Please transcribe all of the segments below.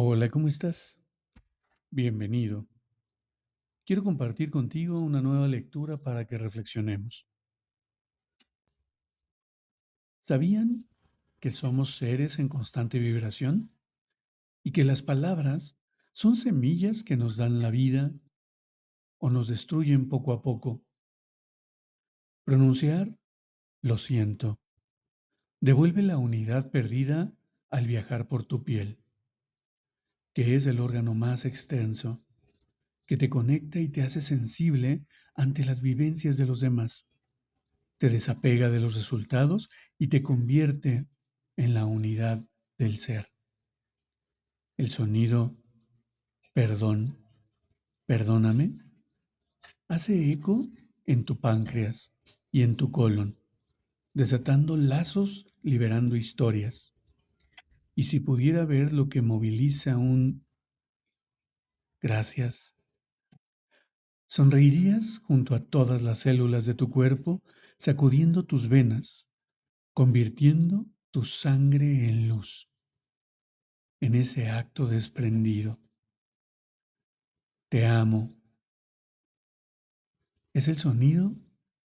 Hola, ¿cómo estás? Bienvenido. Quiero compartir contigo una nueva lectura para que reflexionemos. ¿Sabían que somos seres en constante vibración? Y que las palabras son semillas que nos dan la vida o nos destruyen poco a poco. Pronunciar, lo siento, devuelve la unidad perdida al viajar por tu piel que es el órgano más extenso, que te conecta y te hace sensible ante las vivencias de los demás. Te desapega de los resultados y te convierte en la unidad del ser. El sonido, perdón, perdóname, hace eco en tu páncreas y en tu colon, desatando lazos, liberando historias. Y si pudiera ver lo que moviliza un gracias, sonreirías junto a todas las células de tu cuerpo, sacudiendo tus venas, convirtiendo tu sangre en luz, en ese acto desprendido. Te amo. Es el sonido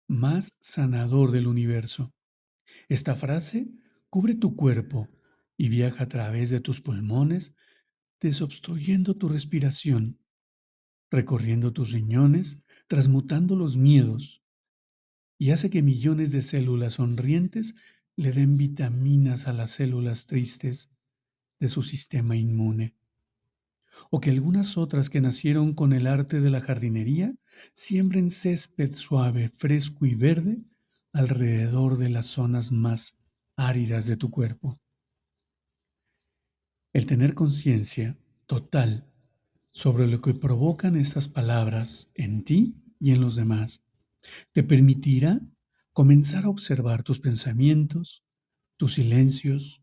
más sanador del universo. Esta frase cubre tu cuerpo y viaja a través de tus pulmones, desobstruyendo tu respiración, recorriendo tus riñones, transmutando los miedos, y hace que millones de células sonrientes le den vitaminas a las células tristes de su sistema inmune. O que algunas otras que nacieron con el arte de la jardinería siembren césped suave, fresco y verde alrededor de las zonas más áridas de tu cuerpo. El tener conciencia total sobre lo que provocan estas palabras en ti y en los demás te permitirá comenzar a observar tus pensamientos, tus silencios,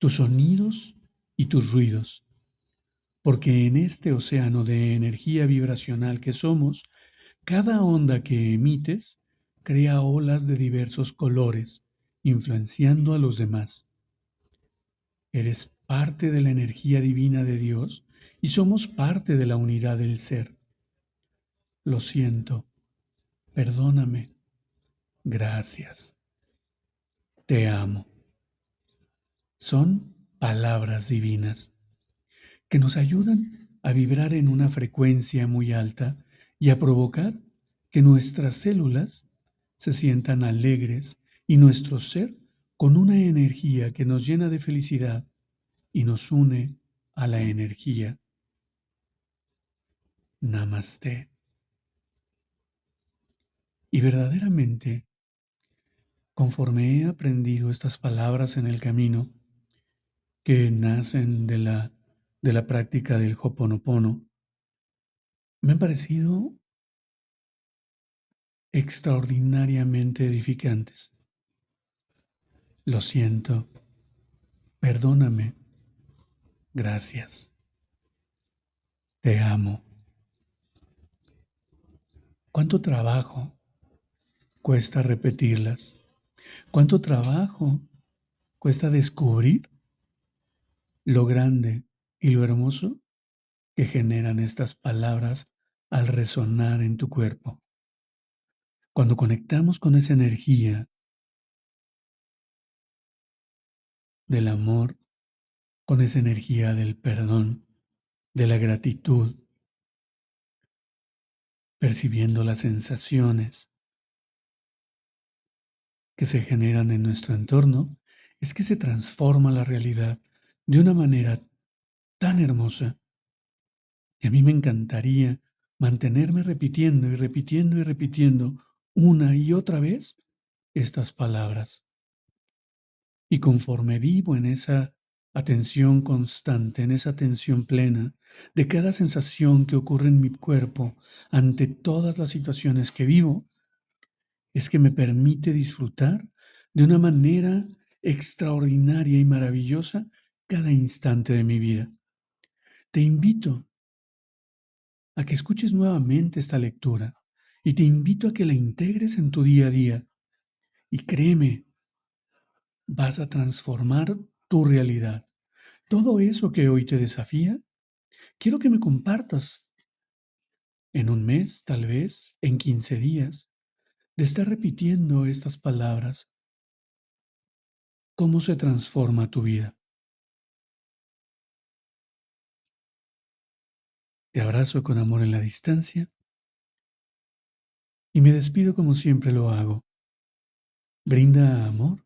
tus sonidos y tus ruidos. Porque en este océano de energía vibracional que somos, cada onda que emites crea olas de diversos colores, influenciando a los demás. Eres parte de la energía divina de Dios y somos parte de la unidad del ser. Lo siento, perdóname, gracias, te amo. Son palabras divinas que nos ayudan a vibrar en una frecuencia muy alta y a provocar que nuestras células se sientan alegres y nuestro ser con una energía que nos llena de felicidad y nos une a la energía. Namaste. Y verdaderamente, conforme he aprendido estas palabras en el camino, que nacen de la, de la práctica del Hoponopono, me han parecido extraordinariamente edificantes. Lo siento, perdóname Gracias. Te amo. ¿Cuánto trabajo cuesta repetirlas? ¿Cuánto trabajo cuesta descubrir lo grande y lo hermoso que generan estas palabras al resonar en tu cuerpo? Cuando conectamos con esa energía del amor, con esa energía del perdón, de la gratitud, percibiendo las sensaciones que se generan en nuestro entorno, es que se transforma la realidad de una manera tan hermosa. Y a mí me encantaría mantenerme repitiendo y repitiendo y repitiendo una y otra vez estas palabras. Y conforme vivo en esa atención constante, en esa atención plena de cada sensación que ocurre en mi cuerpo ante todas las situaciones que vivo, es que me permite disfrutar de una manera extraordinaria y maravillosa cada instante de mi vida. Te invito a que escuches nuevamente esta lectura y te invito a que la integres en tu día a día. Y créeme, vas a transformar tu realidad. Todo eso que hoy te desafía, quiero que me compartas en un mes, tal vez, en 15 días, de estar repitiendo estas palabras. ¿Cómo se transforma tu vida? Te abrazo con amor en la distancia y me despido como siempre lo hago. Brinda amor